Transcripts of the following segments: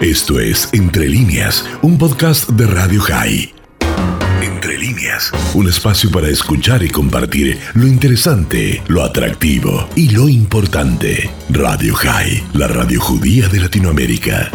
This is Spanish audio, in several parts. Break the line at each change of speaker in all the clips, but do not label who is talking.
Esto es Entre líneas, un podcast de Radio High. Entre líneas, un espacio para escuchar y compartir lo interesante, lo atractivo y lo importante. Radio High, la radio judía de Latinoamérica.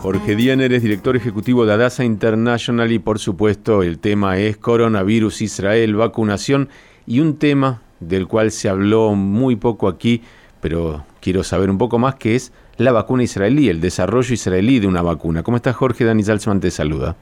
Jorge Diener es director ejecutivo de Adasa International y por supuesto el tema es coronavirus, Israel, vacunación y un tema del cual se habló muy poco aquí, pero quiero saber un poco más, que es la vacuna israelí, el desarrollo israelí de una vacuna. ¿Cómo estás Jorge? Dani Salzman te saluda.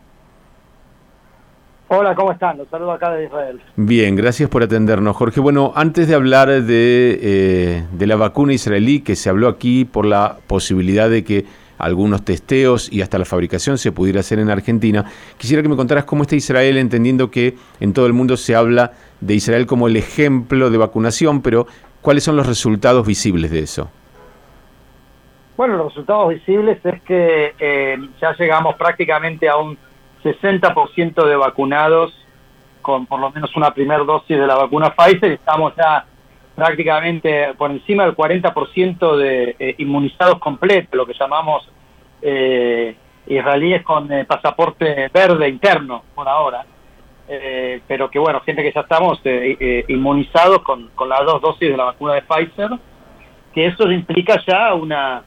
Hola, ¿cómo están? Los saludo acá de Israel.
Bien, gracias por atendernos, Jorge. Bueno, antes de hablar de, eh, de la vacuna israelí, que se habló aquí por la posibilidad de que algunos testeos y hasta la fabricación se pudiera hacer en Argentina. Quisiera que me contaras cómo está Israel, entendiendo que en todo el mundo se habla de Israel como el ejemplo de vacunación, pero ¿cuáles son los resultados visibles de eso?
Bueno, los resultados visibles es que eh, ya llegamos prácticamente a un 60% de vacunados con por lo menos una primera dosis de la vacuna Pfizer. Estamos ya prácticamente por encima del 40% de eh, inmunizados completos, lo que llamamos eh, israelíes con eh, pasaporte verde interno por ahora, eh, pero que bueno, gente que ya estamos inmunizados con, con las dos dosis de la vacuna de Pfizer, que eso implica ya una,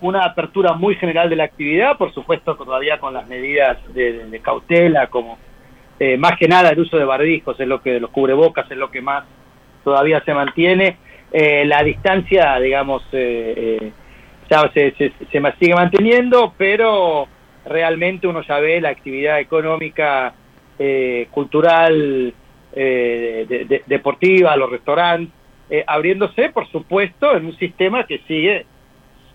una apertura muy general de la actividad, por supuesto todavía con las medidas de, de cautela, como más que nada el uso de barbijos, es lo que los cubrebocas es lo que más todavía se mantiene. Eh, la distancia, digamos, eh, eh, se, se, sigue manteniendo, pero realmente uno ya ve la actividad económica, cultural, deportiva, los restaurantes, abriéndose, por supuesto, en un sistema que sigue,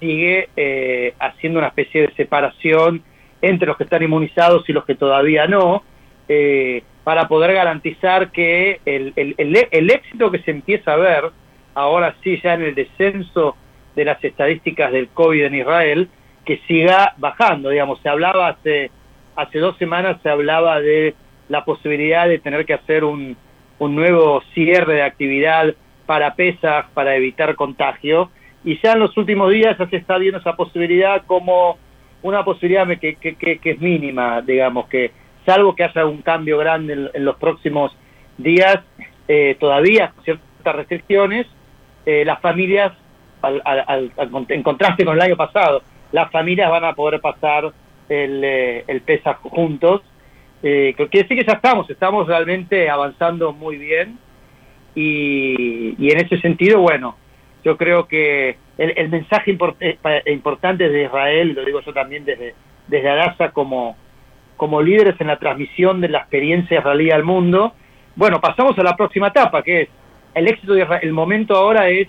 sigue haciendo una especie de separación entre los que están inmunizados y los que todavía no. Eh, para poder garantizar que el, el, el, éxito que se empieza a ver, ahora sí ya en el descenso de las estadísticas del COVID en Israel, que siga bajando, digamos, se hablaba hace, hace dos semanas, se hablaba de la posibilidad de tener que hacer un, un nuevo cierre de actividad para pesas, para evitar contagio, y ya en los últimos días ya se está viendo esa posibilidad como una posibilidad que, que, que, que es mínima, digamos, que salvo que haya un cambio grande en, los próximos días, eh, todavía ciertas restricciones, eh, las familias, en contraste con el año pasado, las familias van a poder pasar el, eh, el PESA juntos. Eh, quiere decir que ya estamos, estamos realmente avanzando muy bien y, en ese sentido, bueno, yo creo que el, el mensaje importante de Israel, lo digo yo también desde, desde Adasa como, como líderes en la transmisión de la experiencia israelí al mundo. Bueno, pasamos a la próxima etapa, que es el éxito de Israel. El momento ahora es,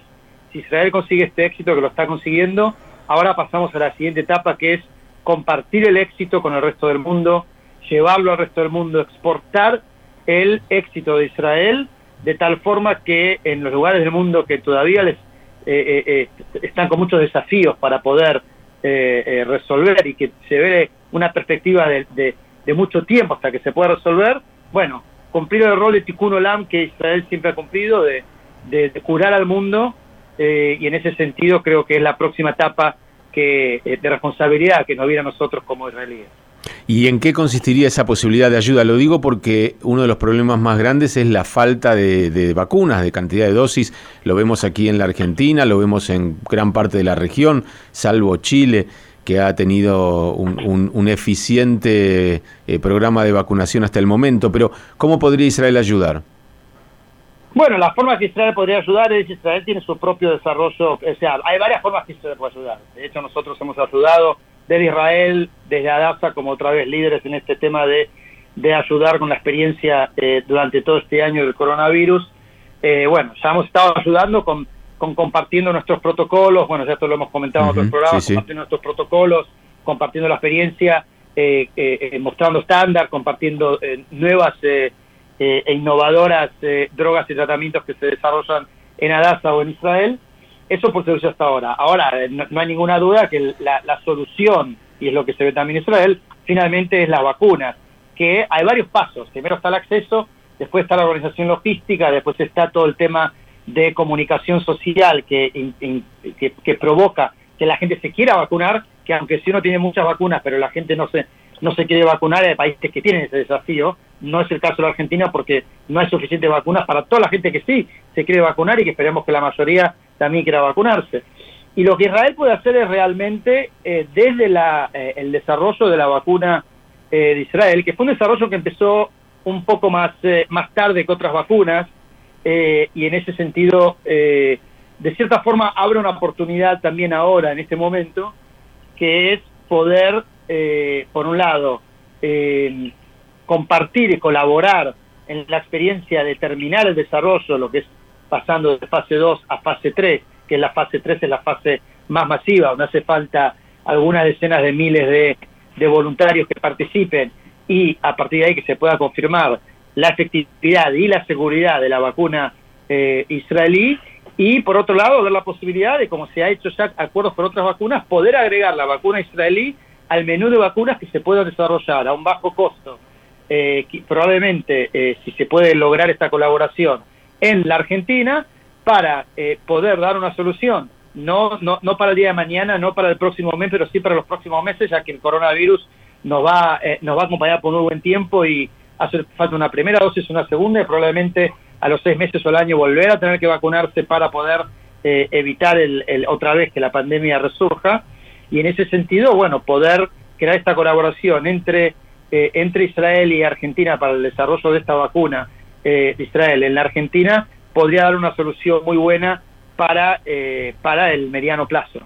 si Israel consigue este éxito, que lo está consiguiendo, ahora pasamos a la siguiente etapa, que es compartir el éxito con el resto del mundo, llevarlo al resto del mundo, exportar el éxito de Israel de tal forma que en los lugares del mundo que todavía les eh, eh, eh están con muchos desafíos para poder eh, eh, resolver y que se ve una perspectiva de, mucho tiempo hasta que se pueda resolver, bueno, cumplir el rol de Tikkun Olam que Israel siempre ha cumplido, de, curar al mundo, eh, y en ese sentido creo que es la próxima etapa que, eh, de responsabilidad que nos viene a nosotros como israelíes.
¿Y en qué consistiría esa posibilidad de ayuda? Lo digo porque uno de los problemas más grandes es la falta de, vacunas, de cantidad de dosis. Lo vemos aquí en la Argentina, lo vemos en gran parte de la región, salvo Chile que ha tenido un, un, eficiente eh, programa de vacunación hasta el momento, pero ¿cómo podría Israel ayudar?
Bueno, la forma que Israel podría ayudar es Israel tiene su propio desarrollo, o sea, hay varias formas que Israel puede ayudar. De hecho, nosotros hemos ayudado desde Israel, desde Adapta, como otra vez líderes en este tema de, de ayudar con la experiencia eh, durante todo este año del coronavirus. Eh, bueno, ya hemos estado ayudando con con compartiendo nuestros protocolos, bueno, ya esto lo hemos comentado en otros programas, compartiendo nuestros protocolos, compartiendo la experiencia, eh, eh, eh mostrando estándar, compartiendo eh, nuevas eh, e innovadoras drogas y tratamientos que se desarrollan en Adasa o en Israel. Eso por servicio hasta ahora. Ahora, no, no hay ninguna duda que la, la, solución, y es lo que se ve también en Israel, finalmente es las vacunas, que hay varios pasos. Primero está el acceso, después está la organización logística, después está todo el tema de comunicación social que, que, provoca que la gente se quiera vacunar, que aunque si uno tiene muchas vacunas, pero la gente no se, no se quiere vacunar, hay países que tienen ese desafío, no es el caso de la Argentina porque no hay suficientes vacunas para toda la gente que sí se quiere vacunar y que esperemos que la mayoría también quiera vacunarse. Y lo que Israel puede hacer es realmente, eh, desde la, eh, el desarrollo de la vacuna eh, de Israel, que fue un desarrollo que empezó un poco más, más tarde que otras vacunas, y en ese sentido, de cierta forma, abre una oportunidad también ahora, en este momento, que es poder, por un lado, compartir y colaborar en la experiencia de terminar el desarrollo, lo que es pasando de fase 2 a fase 3, que la fase 3 es la fase más masiva, donde hace falta algunas decenas de miles de, voluntarios que participen y a partir de ahí que se pueda confirmar la efectividad y la seguridad de la vacuna eh, israelí y por otro lado ver la posibilidad de, como se ha hecho ya acuerdos por otras vacunas, poder agregar la vacuna israelí al menú de vacunas que se puedan desarrollar a un bajo costo. Eh, probablemente, eh, si se puede lograr esta colaboración en la Argentina, para eh, poder dar una solución, no, no, no para el día de mañana, no para el próximo mes, pero sí para los próximos meses, ya que el coronavirus nos va, eh, nos va a acompañar por un buen tiempo y hace falta una primera dosis, una segunda y probablemente a los seis meses o al año volver a tener que vacunarse para poder eh, evitar el, otra vez que la pandemia resurja. Y en ese sentido, bueno, poder crear esta colaboración entre, entre Israel y Argentina para el desarrollo de esta vacuna de Israel en la Argentina podría dar una solución muy buena para, eh, para el mediano plazo.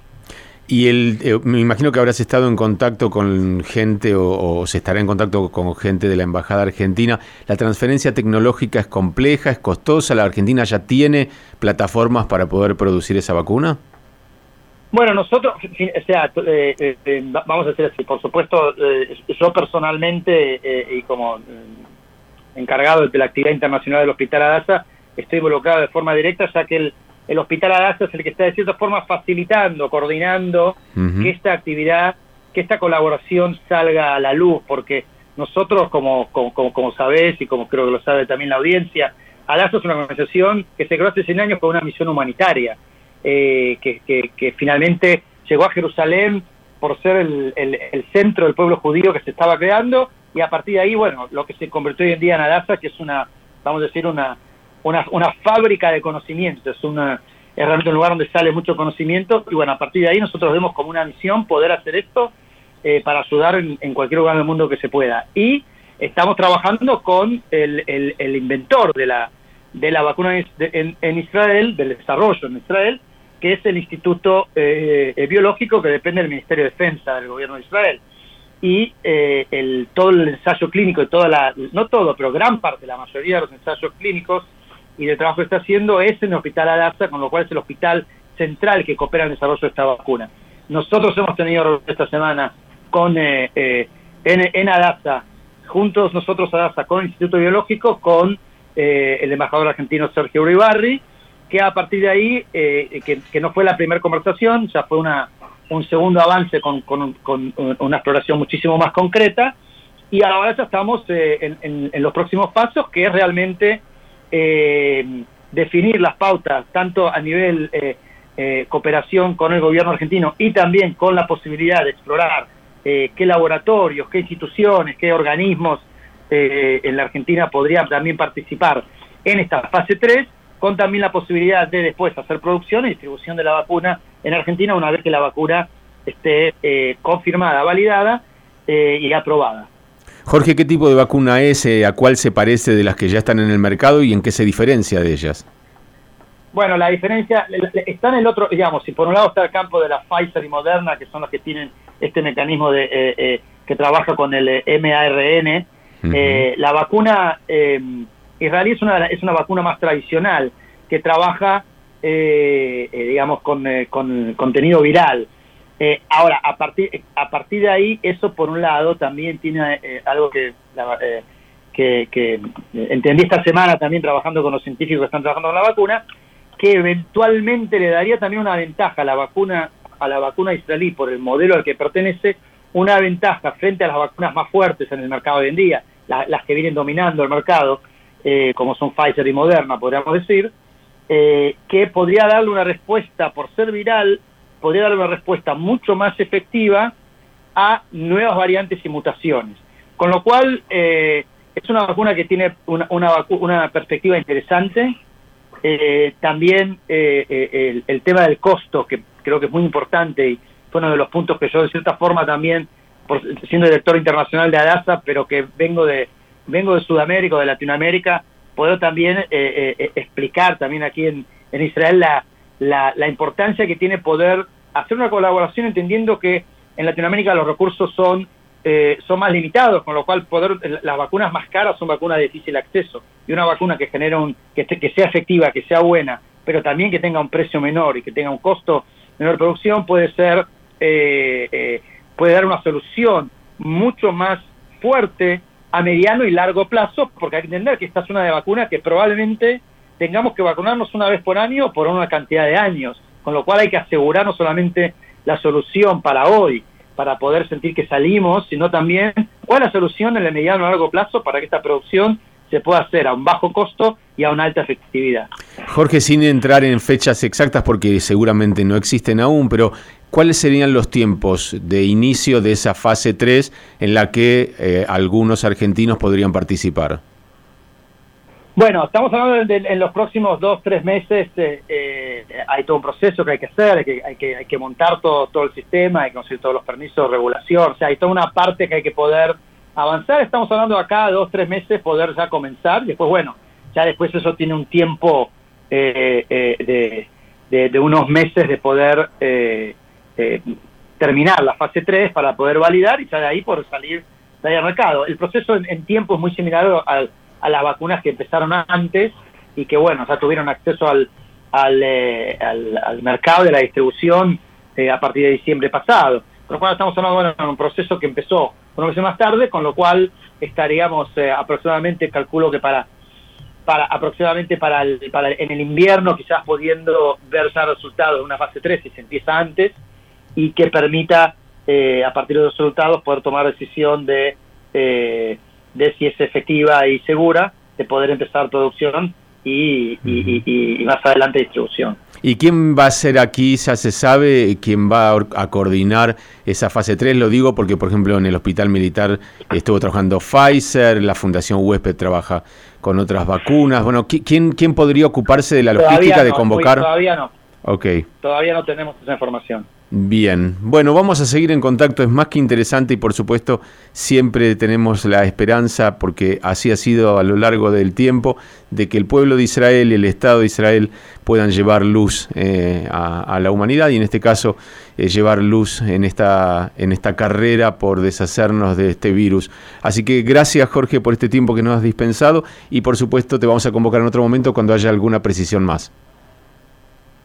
Y el, eh, me imagino que habrás estado en contacto con gente o, se estará en contacto con gente de la Embajada Argentina. ¿La transferencia tecnológica es compleja, es costosa? ¿La Argentina ya tiene plataformas para poder producir esa vacuna?
Bueno, nosotros, o sea, eh, vamos a decir así, por supuesto, yo personalmente y como encargado de la actividad internacional del Hospital Adasa, estoy involucrado de forma directa, ya que el, el Hospital Adasa es el que está de cierta forma facilitando, coordinando que esta actividad, que esta colaboración salga a la luz, porque nosotros, como, como, como, sabés y como creo que lo sabe también la audiencia, Adasa es una organización que se creó hace 100 años con una misión humanitaria, eh, que, que, finalmente llegó a Jerusalén por ser el, el, centro del pueblo judío que se estaba creando, y a partir de ahí, bueno, lo que se convirtió hoy en día en Adasa, que es una, vamos a decir, una, una, una fábrica de conocimiento, es, una, es realmente un lugar donde sale mucho conocimiento y bueno, a partir de ahí nosotros vemos como una misión poder hacer esto eh, para ayudar en, cualquier lugar del mundo que se pueda. Y estamos trabajando con el, el, inventor de la, de la vacuna en, en, Israel, del desarrollo en Israel, que es el Instituto eh, eh, Biológico que depende del Ministerio de Defensa del gobierno de Israel. Y el, todo el ensayo clínico y toda la, no todo, pero gran parte, la mayoría de los ensayos clínicos y de trabajo que está haciendo es en el Hospital Adapta, con lo cual es el hospital central que coopera en el desarrollo de esta vacuna. Nosotros hemos tenido esta semana con eh, eh, en, en juntos nosotros Adapta con el Instituto Biológico, con eh, el embajador argentino Sergio Uribarri, que a partir de ahí, que, no fue la primera conversación, ya fue una, un segundo avance con, con, una exploración muchísimo más concreta, y ahora ya estamos en, en los próximos pasos, que es realmente eh, definir las pautas, tanto a nivel eh, eh, cooperación con el gobierno argentino y también con la posibilidad de explorar eh, qué laboratorios, qué instituciones, qué organismos en la Argentina podrían también participar en esta fase 3, con también la posibilidad de después hacer producción y distribución de la vacuna en Argentina una vez que la vacuna esté confirmada, validada y aprobada.
Jorge, ¿qué tipo de vacuna es? Eh, ¿A cuál se parece de las que ya están en el mercado y en qué se diferencia de ellas?
Bueno, la diferencia está en el otro, digamos, si por un lado está el campo de la Pfizer y Moderna, que son los que tienen este mecanismo de eh, eh, que trabaja con el MARN, la vacuna israelí es una, es una vacuna más tradicional que trabaja, digamos, con, con contenido viral. Eh, ahora, a partir, a partir de ahí, eso por un lado también tiene eh, algo que, eh, que, que, entendí esta semana también trabajando con los científicos que están trabajando con la vacuna, que eventualmente le daría también una ventaja a la vacuna a la vacuna israelí por el modelo al que pertenece, una ventaja frente a las vacunas más fuertes en el mercado hoy en día, las que vienen dominando el mercado, como son Pfizer y Moderna, podríamos decir, eh, que podría darle una respuesta, por ser viral, podría darle una respuesta mucho más efectiva a nuevas variantes y mutaciones. Con lo cual, eh, es una vacuna que tiene una, una, perspectiva interesante. Eh, también el, el, tema del costo, que creo que es muy importante y fue uno de los puntos que yo de cierta forma también, por, siendo director internacional de ADASA, pero que vengo de, vengo de Sudamérica o de Latinoamérica, puedo también explicar también aquí en, Israel la, la importancia que tiene poder hacer una colaboración entendiendo que en Latinoamérica los recursos son, eh, son más limitados, con lo cual poder las vacunas más caras son vacunas de difícil acceso. Y una vacuna que genera un, que, sea efectiva, que sea buena, pero también que tenga un precio menor y que tenga un costo menor de producción puede ser eh, eh, puede dar una solución mucho más fuerte a mediano y largo plazo, porque hay que entender que esta es una de vacunas que probablemente tengamos que vacunarnos una vez por año por una cantidad de años con lo cual hay que asegurar no solamente la solución para hoy, para poder sentir que salimos, sino también cuál es la solución en el mediano y largo plazo para que esta producción se pueda hacer a un bajo costo y a una alta efectividad.
Jorge, sin entrar en fechas exactas porque seguramente no existen aún, pero ¿cuáles serían los tiempos de inicio de esa fase 3 en la que eh, algunos argentinos podrían participar?
Bueno, estamos hablando de, en los próximos dos, tres meses, eh, eh, hay todo un proceso que hay que hacer, hay que, hay que, hay que montar todo, todo el sistema, hay que conseguir todos los permisos de regulación, o sea, hay toda una parte que hay que poder avanzar, estamos hablando de acá dos, tres meses poder ya comenzar, después, bueno, ya después eso tiene un tiempo eh, de, de, unos meses de poder terminar la fase 3 para poder validar y ya de ahí por salir de ahí al mercado. El proceso en tiempo es muy similar al a las vacunas que empezaron antes y que, bueno, ya tuvieron acceso al, al, eh, al, mercado de la distribución eh, a partir de diciembre pasado. Con lo cual estamos hablando de un proceso que empezó unos meses más tarde, con lo cual estaríamos eh, aproximadamente, calculo que para para aproximadamente para, el, para en el invierno quizás pudiendo ver ya resultados de una fase 3 si se empieza antes y que permita a partir de los resultados poder tomar decisión de de si es efectiva y segura de poder empezar producción y, más adelante distribución.
¿Y quién va a ser aquí? Ya se sabe quién va a coordinar esa fase 3. Lo digo porque, por ejemplo, en el hospital militar estuvo trabajando Pfizer, la Fundación Huésped trabaja con otras vacunas. Bueno, ¿quién, quién podría ocuparse de la logística de convocar?
Todavía no.
Ok.
Todavía no tenemos esa información.
Bien, bueno, vamos a seguir en contacto, es más que interesante y por supuesto siempre tenemos la esperanza, porque así ha sido a lo largo del tiempo, de que el pueblo de Israel y el Estado de Israel puedan llevar luz eh, a, la humanidad y en este caso eh, llevar luz en esta, en esta carrera por deshacernos de este virus. Así que gracias Jorge por este tiempo que nos has dispensado y por supuesto te vamos a convocar en otro momento cuando haya alguna precisión más.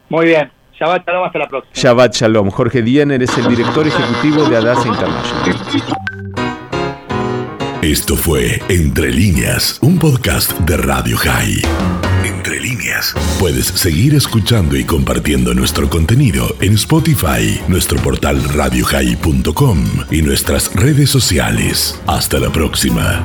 Muy bien. Shabbat Shalom, hasta la próxima.
Shabbat Shalom. Jorge Diener es el director ejecutivo de Adasa International.
Esto fue Entre líneas, un podcast de Radio High. Entre líneas. Puedes seguir escuchando y compartiendo nuestro contenido en Spotify, nuestro portal radiohigh.com y nuestras redes sociales. Hasta la próxima.